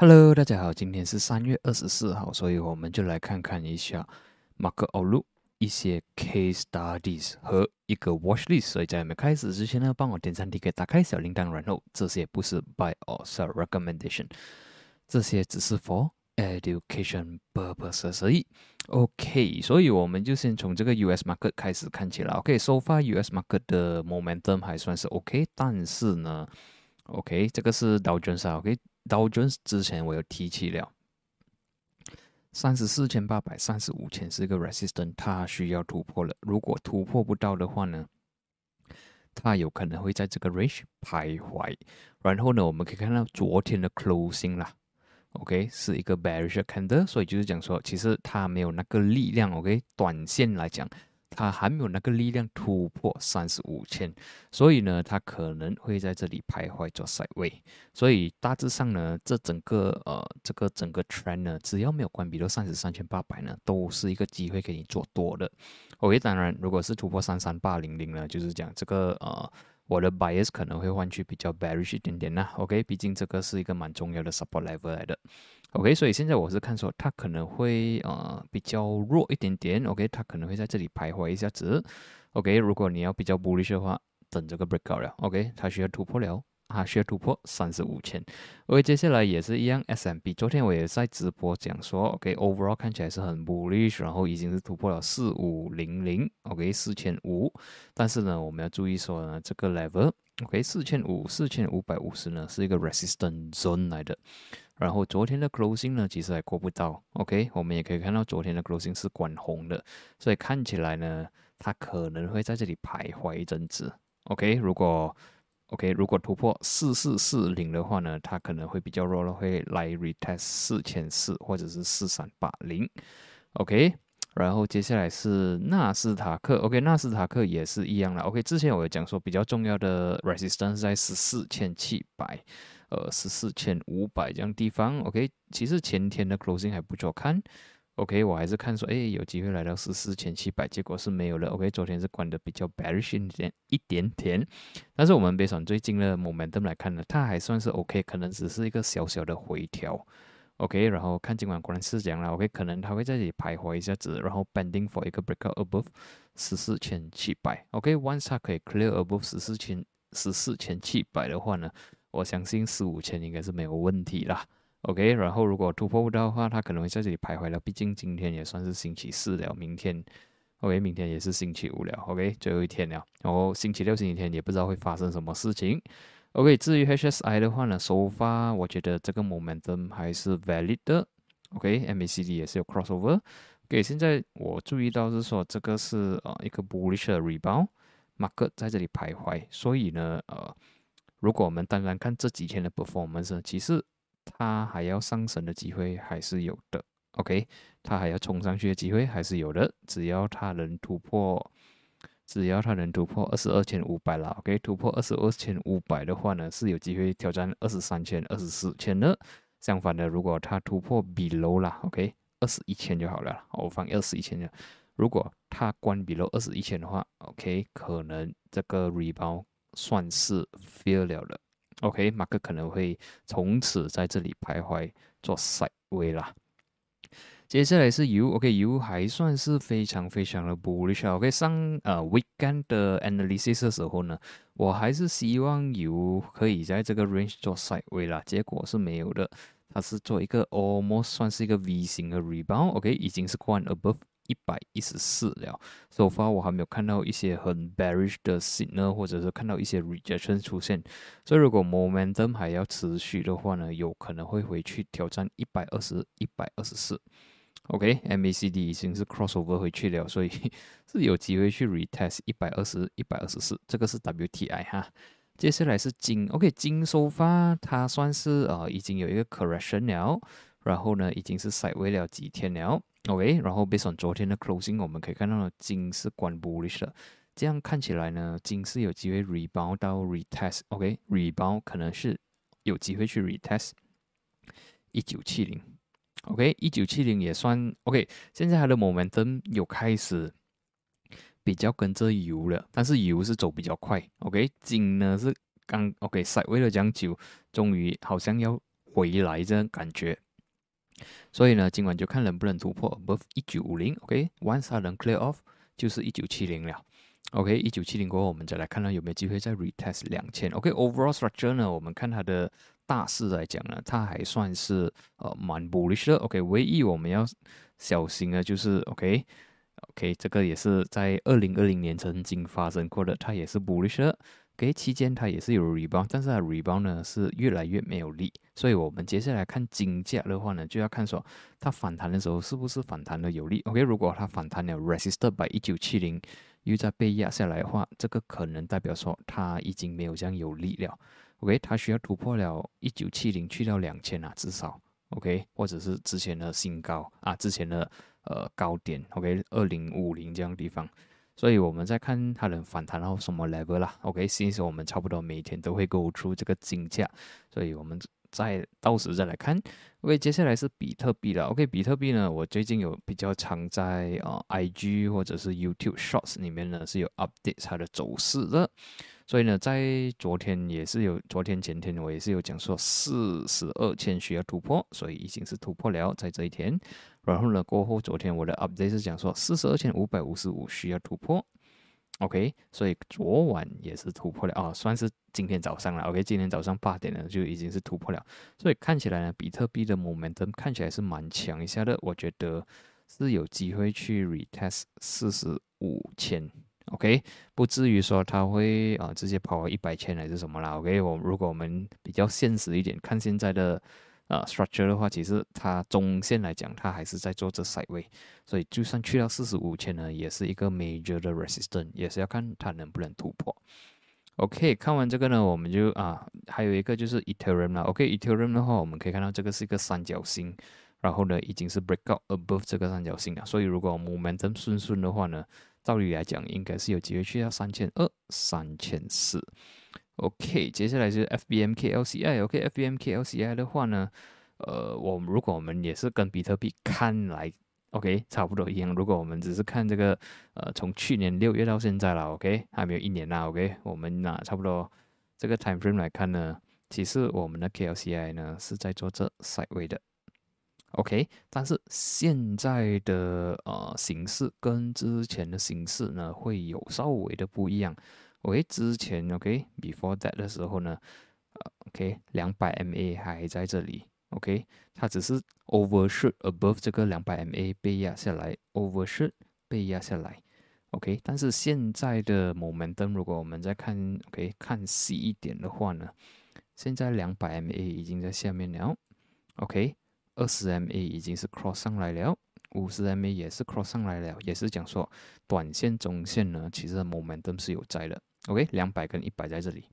Hello，大家好，今天是三月二十四号，所以我们就来看看一下马克欧路一些 case studies 和一个 watch list。所以在我们开始之前呢，帮我点赞、订阅、打开小铃铛，然后这些不是 by or sell recommendation，这些只是 for education purposes 而已。OK，所以我们就先从这个 US market 开始看起来。OK，so far US market 的 momentum 还算是 OK，但是呢，OK，这个是 Dow Jones 啊，OK。道琼斯之前我有提起了，三十四千八百三十五千是一个 resistance，它需要突破了。如果突破不到的话呢，它有可能会在这个 range 徘徊。然后呢，我们可以看到昨天的 closing 啦，OK 是一个 bearish candle，所以就是讲说，其实它没有那个力量，OK 短线来讲。它还没有那个力量突破三十五千，所以呢，它可能会在这里徘徊做塞位。所以大致上呢，这整个呃这个整个 trend 呢，只要没有关闭到三十三千八百呢，都是一个机会给你做多的。OK，当然，如果是突破三三八零零呢，就是讲这个呃我的 bias 可能会换去比较 bearish 一点点啦。OK，毕竟这个是一个蛮重要的 support level 来的。OK，所以现在我是看说它可能会呃比较弱一点点。OK，它可能会在这里徘徊一下子。OK，如果你要比较 bullish 的话，等这个 breakout 了。OK，它需要突破了，它需要突破三十五千。OK，接下来也是一样，SMB。昨天我也在直播讲说，OK，overall 看起来是很 bullish，然后已经是突破了四五零零。OK，四千五。但是呢，我们要注意说呢，这个 level，OK，四千五、四千五百五十呢，是一个 resistance zone 来的。然后昨天的 closing 呢，其实还过不到。OK，我们也可以看到昨天的 closing 是管红的，所以看起来呢，它可能会在这里徘徊一阵子。OK，如果 OK 如果突破四四四零的话呢，它可能会比较弱了，会来 retest 四千四或者是四三八零。OK，然后接下来是纳斯达克。OK，纳斯达克也是一样的。OK，之前我有讲说比较重要的 resistance 在十四千七百。呃，十四千五百这样地方，OK，其实前天的 closing 还不错看，OK，我还是看说，哎，有机会来到十四千七百，结果是没有了，OK，昨天是关的比较 bearish 一点一点点，但是我们别从最近的 momentum 来看呢，它还算是 OK，可能只是一个小小的回调，OK，然后看今晚果然是这样了，OK，可能它会在这里徘徊一下子，然后 bending for 一个 breakout above 十四千七百，OK，once 它可以 clear above 十四千十四千七百的话呢？我相信四五千应该是没有问题啦。OK，然后如果突破不到的话，它可能会在这里徘徊了。毕竟今天也算是星期四了，明天 OK，明天也是星期五了。OK，最后一天了。然后星期六、星期天也不知道会发生什么事情。OK，至于 HSI 的话呢，首发我觉得这个 momentum 还是 valid 的。OK，MACD 也是有 crossover。OK，现在我注意到是说这个是呃一个 bullish rebound，market 在这里徘徊，所以呢呃。如果我们单单看这几天的 performance，其实它还要上升的机会还是有的。OK，它还要冲上去的机会还是有的。只要它能突破，只要它能突破二十二千五百了。OK，突破二十二千五百的话呢，是有机会挑战二十三千、二十四千的。相反的，如果它突破 below 啦，OK，二十一千就好了。我放二十一千的。如果它关 below 二十一千的话，OK，可能这个 rebound。算是 fail 了的，OK，马克可能会从此在这里徘徊做 side way 啦。接下来是 U，OK，U 还算是非常非常的 bullish，OK，上呃 weekend 的 analysis 的时候呢，我还是希望 U 可以在这个 range 做 side way 啦，结果是没有的，它是做一个 almost 算是一个 V 型的 rebound，OK，已经是 gone above。一百一十四了，so far 我还没有看到一些很 bearish 的 signal，或者是看到一些 rejection 出现，所以如果 momentum 还要持续的话呢，有可能会回去挑战一百二十一百二十四。OK，MACD 已经是 crossover 回去了，所以 是有机会去 retest 一百二十一百二十四，这个是 WTI 哈。接下来是金，OK，金收发它算是呃已经有一个 correction 了，然后呢已经是 side way 了几天了。OK，然后 based on 昨天的 closing，我们可以看到金是关 bullish 的，这样看起来呢，金是有机会 rebound 到 retest。OK，rebound 可能是有机会去 retest 一九七零。OK，一九七零也算 OK。现在它的 momentum 有开始比较跟着油了，但是油是走比较快。OK，金呢是刚 OK，side way 了将久，终于好像要回来这样感觉。所以呢，今晚就看能不能突破 above 一九五零，OK，once 它能 clear off 就是一九七零了，OK，一九七零过后，我们再来看到有没有机会再 retest 两千，OK，overall structure 呢，我们看它的大势来讲呢，它还算是呃蛮 bullish 的，OK，唯一我们要小心的就是 OK，OK，这个也是在二零二零年曾经发生过的，它也是 bullish 的。OK，期间它也是有 rebound，但是它 rebound 呢是越来越没有力，所以我们接下来看金价的话呢，就要看说它反弹的时候是不是反弹的有力。OK，如果它反弹了 resisted by 一九七零，又在被压下来的话，这个可能代表说它已经没有这样有力了。OK，它需要突破了一九七零去到两千啊，至少 OK，或者是之前的新高啊，之前的呃高点 OK，二零五零这样地方。所以我们在看它能反弹到什么 level 啦？OK，其实我们差不多每天都会 go through 这个金价，所以我们再到时再来看。OK，接下来是比特币了。OK，比特币呢，我最近有比较常在呃 IG 或者是 YouTube Shorts 里面呢是有 update 它的走势的。所以呢，在昨天也是有，昨天前天我也是有讲说四十二千需要突破，所以已经是突破了，在这一天。然后呢，过后昨天我的 update 是讲说四十二千五百五十五需要突破，OK，所以昨晚也是突破了啊，算是今天早上了，OK，今天早上八点呢就已经是突破了，所以看起来呢，比特币的 momentum 看起来是蛮强一下的，我觉得是有机会去 retest 四十五千。OK，不至于说它会啊直接跑一百千还是什么啦。OK，我如果我们比较现实一点，看现在的呃 structure 的话，其实它中线来讲，它还是在做这 side way，所以就算去到四十五千呢，也是一个 major 的 resistance，也是要看它能不能突破。OK，看完这个呢，我们就啊还有一个就是 Ethereum 啦。OK，Ethereum 的话，我们可以看到这个是一个三角形，然后呢已经是 break out above 这个三角形了，所以如果 momentum 顺顺的话呢。照理来讲，应该是有机会去到三千二、三千四。OK，接下来就是 FBMK LCI。OK，FBMK LCI 的话呢，呃，我们如果我们也是跟比特币看来，OK，差不多一样。如果我们只是看这个，呃，从去年六月到现在了，OK，还没有一年啦，OK，我们拿差不多这个 time frame 来看呢，其实我们的 KLCI 呢是在做这 side way 的。OK，但是现在的呃形式跟之前的形式呢会有稍微的不一样。OK，之前 OK，before that 的时候呢，OK，两百 MA 还在这里，OK，它只是 overshoot above 这个两百 MA 被压下来，overshoot 被压下来，OK，但是现在的 momentum 如果我们再看 OK 看细一点的话呢，现在两百 MA 已经在下面了，OK。二十 MA 已经是 cross 上来了，五十 MA 也是 cross 上来了，也是讲说短线、中线呢，其实 momentum 是有在的。OK，两百跟一百在这里。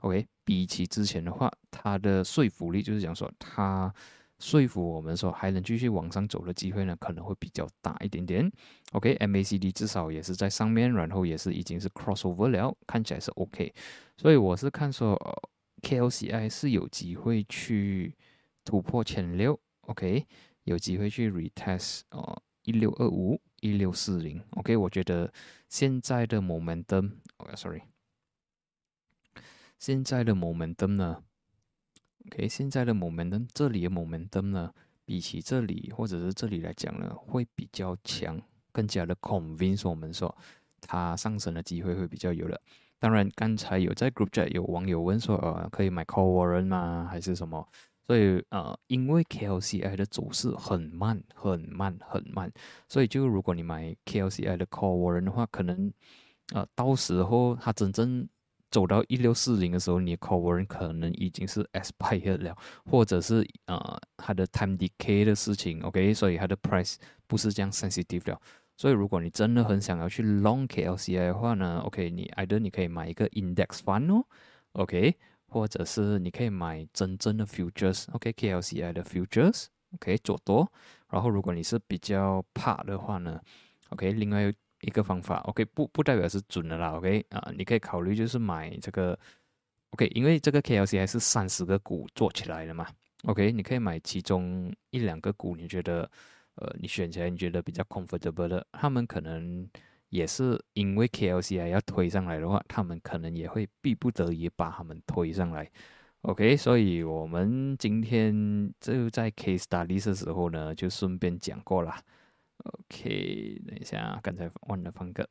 OK，比起之前的话，它的说服力就是讲说，它说服我们说还能继续往上走的机会呢，可能会比较大一点点。OK，MACD 至少也是在上面，然后也是已经是 cross over 了，看起来是 OK。所以我是看说，KLCI 是有机会去突破前六。OK，有机会去 retest 哦，一六二五、一六四零。OK，我觉得现在的 momentum，OK，sorry，现在的 momentum 呢？OK，现在的 momentum，这里的 momentum 呢，比起这里或者是这里来讲呢，会比较强，更加的 convince 我们说它上升的机会会比较有了。当然，刚才有在 group chat 有网友问说，呃，可以买 call warrant 吗？还是什么？所以呃，因为 KLCI 的走势很慢，很慢，很慢，所以就如果你买 KLCI 的 Call Warrant 的话，可能呃，到时候它真正走到一六四零的时候，你 Call Warrant 可能已经是 expired 了，或者是呃，它的 time decay 的事情，OK，所以它的 price 不是这样 sensitive 了。所以如果你真的很想要去 long KLCI 的话呢，OK，你 either 你可以买一个 index fund 哦，OK。或者是你可以买真正的 futures，OK，KLCI 的 futures，OK 做多。然后如果你是比较怕的话呢，OK，另外一个方法，OK 不不代表是准的啦，OK 啊，你可以考虑就是买这个，OK，因为这个 KLCI 是三十个股做起来的嘛，OK，你可以买其中一两个股，你觉得呃你选起来你觉得比较 comfortable 的，他们可能。也是因为 KLCI 要推上来的话，他们可能也会逼不得已把他们推上来 OK，所以我们今天就在 Case Study 的时候呢，就顺便讲过了。OK，等一下，刚才忘了放个。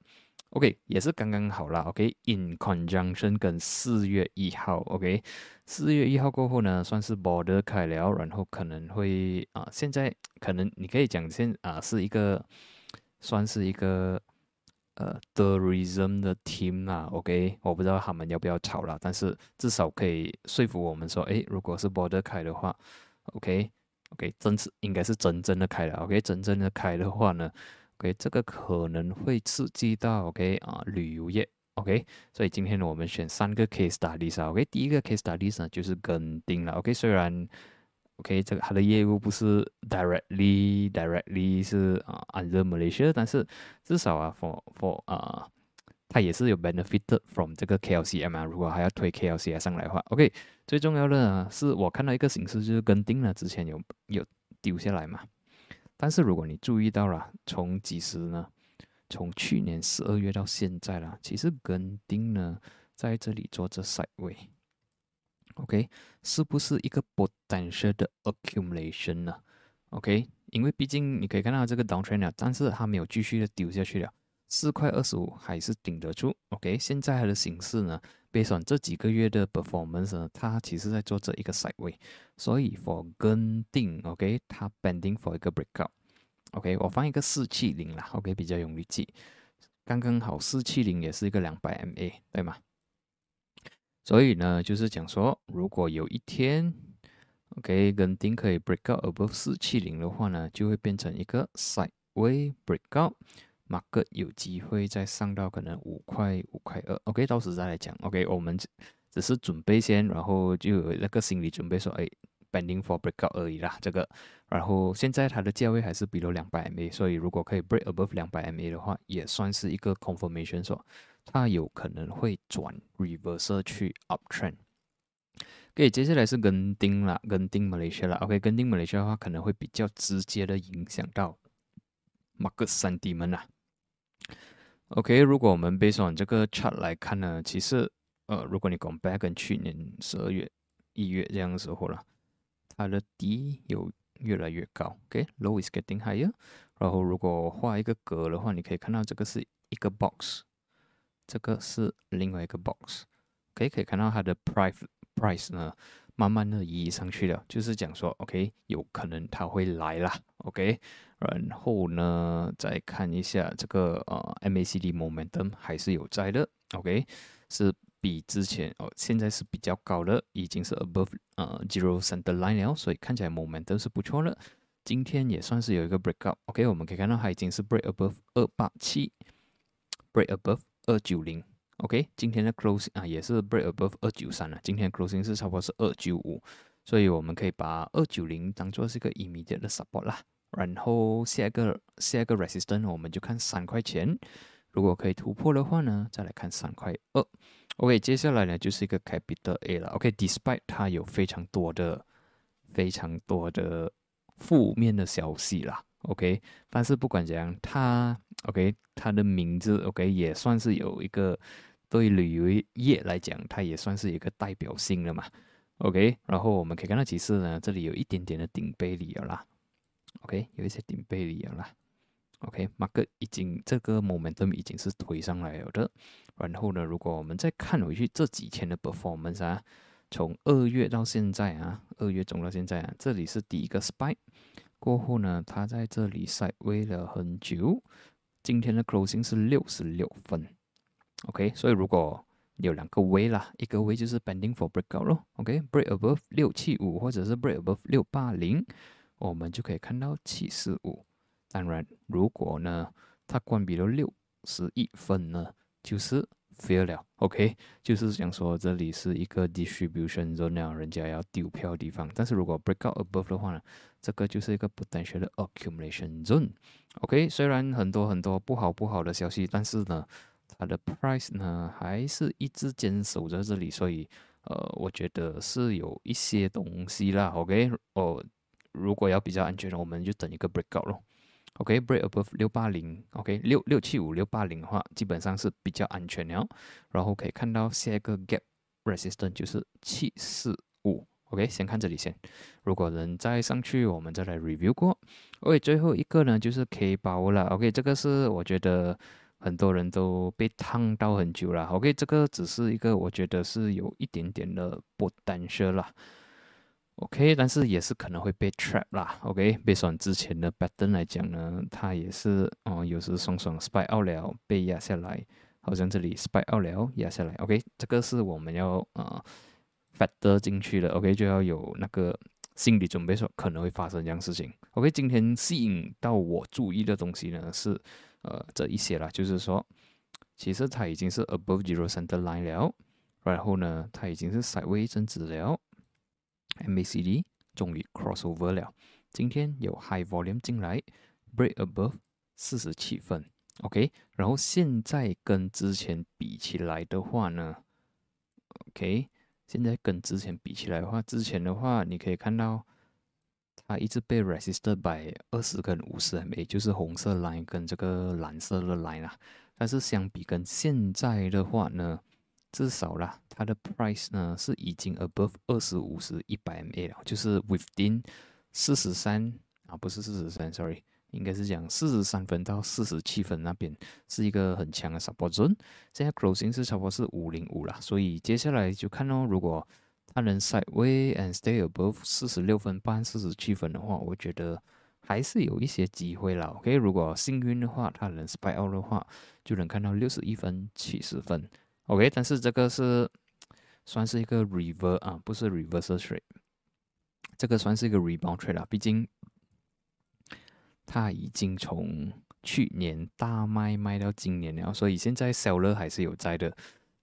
OK，也是刚刚好了。OK，in conjunction 跟四月一号。OK，四月一号过后呢，算是 border 开了，然后可能会啊，现在可能你可以讲现啊是一个，算是一个。呃，tourism 的 team 啊，OK，我不知道他们要不要炒了，但是至少可以说服我们说，诶，如果是 border 开的话，OK，OK，真是应该是真正的开了，OK，真正的开的话呢，OK，这个可能会刺激到 OK 啊旅游业，OK，所以今天呢，我们选三个 case studies ok 第一个 case studies 呢就是跟丁了，OK，虽然。OK，这个它的业务不是 directly directly 是啊 under Malaysia，但是至少啊 for for 啊，它也是有 benefited from 这个 KLCM 啊。如果还要推 KLCM 上来的话，OK，最重要的呢是我看到一个形式就是跟定了之前有有丢下来嘛。但是如果你注意到了，从几时呢？从去年十二月到现在了，其实跟定呢在这里做着 side way。OK，是不是一个 potential 的 accumulation 呢？OK，因为毕竟你可以看到这个 downtrend 啊，但是它没有继续的丢下去了，四块二十五还是顶得住。OK，现在它的形式呢，based on 这几个月的 performance 呢，它其实在做这一个 side way，所以 for 跟定，OK，它 bending for 一个 breakout。OK，我放一个四七零啦，OK，比较容易记，刚刚好四七零也是一个两百 MA，对吗？所以呢，就是讲说，如果有一天，OK，跟丁可以 break out above 四七零的话呢，就会变成一个 sideway breakout，market 有机会再上到可能五块、五块二，OK，到时再来讲，OK，我们只是准备先，然后就有那个心理准备说，哎，bending for breakout 而已啦，这个，然后现在它的价位还是比如两百 MA，所以如果可以 break above 两百 MA 的话，也算是一个 confirmation 说。它有可能会转 reverse 去 uptrend。OK，接下来是跟丁了，跟丁 Malaysia 了。OK，跟丁 Malaysia 的话，可能会比较直接的影响到 market sentiment 啊。OK，如果我们 base on 这个 chart 来看呢，其实呃，如果你 compare 跟去年十二月、一月这样的时候了，它的低有越来越高。OK，low is getting higher。然后如果画一个格的话，你可以看到这个是一个 box。这个是另外一个 box，可以可以看到它的 price price 呢，慢慢的移上去了，就是讲说，OK，有可能它会来啦，OK，然后呢，再看一下这个呃 MACD momentum 还是有在的，OK，是比之前哦，现在是比较高的，已经是 above 呃 zero center line 了，所以看起来 momentum 是不错的。今天也算是有一个 breakout，OK，我们可以看到它已经是 break above 二八七，break above。二九零，OK，今天的 closing 啊也是 break above 二九三了。今天 closing 是差不多是二九五，所以我们可以把二九零当做是一个 immediate 的 support 啦。然后下一个下一个 resistance 我们就看三块钱，如果可以突破的话呢，再来看三块二。OK，接下来呢就是一个 capital A 了。OK，despite 它有非常多的非常多的负面的消息啦。OK，但是不管怎样，它 OK，它的名字 OK 也算是有一个对旅游业来讲，它也算是一个代表性的嘛。OK，然后我们可以看到其实呢，这里有一点点的顶背离了啦。OK，有一些顶背离了啦。OK，market 已经这个 momentum 已经是推上来了的。然后呢，如果我们再看回去这几天的 performance 啊，从二月到现在啊，二月中到现在啊，这里是第一个 spike。过后呢，它在这里晒微了很久。今天的 closing 是六十六分，OK。所以如果有两个位啦，一个位就是 bending for breakout 咯，OK，break above 六七五或者是 break above 六八零，我们就可以看到七四五。当然，如果呢它关闭了六十一分呢，就是 fail 了，OK，就是想说这里是一个 distribution zone，人家要丢票的地方。但是如果 breakout above 的话呢？这个就是一个 potential 的 accumulation zone，OK，虽然很多很多不好不好的消息，但是呢，它的 price 呢还是一直坚守在这里，所以呃，我觉得是有一些东西啦，OK，哦，如果要比较安全的，我们就等一个 breakout 咯，OK，break above 六八零，OK，六六七五六八零的话，基本上是比较安全的，然后可以看到下一个 gap resistance 就是七四五 OK，先看这里先。如果能再上去，我们再来 review 过。OK，最后一个呢就是 K 包了。OK，这个是我觉得很多人都被烫到很久了。OK，这个只是一个我觉得是有一点点的不单车啦。OK，但是也是可能会被 trap 啦。OK，被算之前的 pattern 来讲呢，它也是哦，有时双双 spy out 了被压下来，好像这里 spy out 了压下来。OK，这个是我们要呃。factor 进去了，OK 就要有那个心理准备，说可能会发生这样事情。OK，今天吸引到我注意的东西呢是呃这一些啦，就是说其实它已经是 above zero center line 了，然后呢它已经是 sideways 一阵子了，MACD 终于 crossover 了，今天有 high volume 进来，break above 四十七分，OK，然后现在跟之前比起来的话呢，OK。现在跟之前比起来的话，之前的话你可以看到，它一直被 resisted by 二十跟五十 MA，就是红色 line 跟这个蓝色的 line 啦。但是相比跟现在的话呢，至少啦，它的 price 呢是已经 above 二十五十一百 MA 了，就是 within 四十三啊，不是四十三，sorry。应该是讲四十三分到四十七分那边是一个很强的 support zone，现在 closing 是差不多是五零五了，所以接下来就看哦，如果它能 sideway and stay above 四十六分半、四十七分的话，我觉得还是有一些机会啦。OK，如果幸运的话，它能 spy out 的话，就能看到六十一分、七十分。OK，但是这个是算是一个 reverse 啊，不是 reverse trade，这个算是一个 rebound trade 啊，毕竟。它已经从去年大卖卖到今年了，所以现在 seller 还是有在的。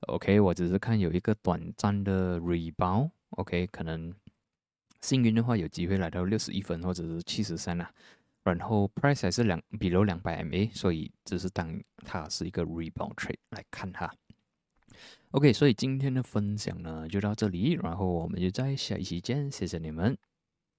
OK，我只是看有一个短暂的 rebound。OK，可能幸运的话有机会来到六十一分或者是七十三啊。然后 price 还是两比如两百 MA，所以只是当它是一个 rebound trade 来看它。OK，所以今天的分享呢就到这里，然后我们就在下一期见，谢谢你们。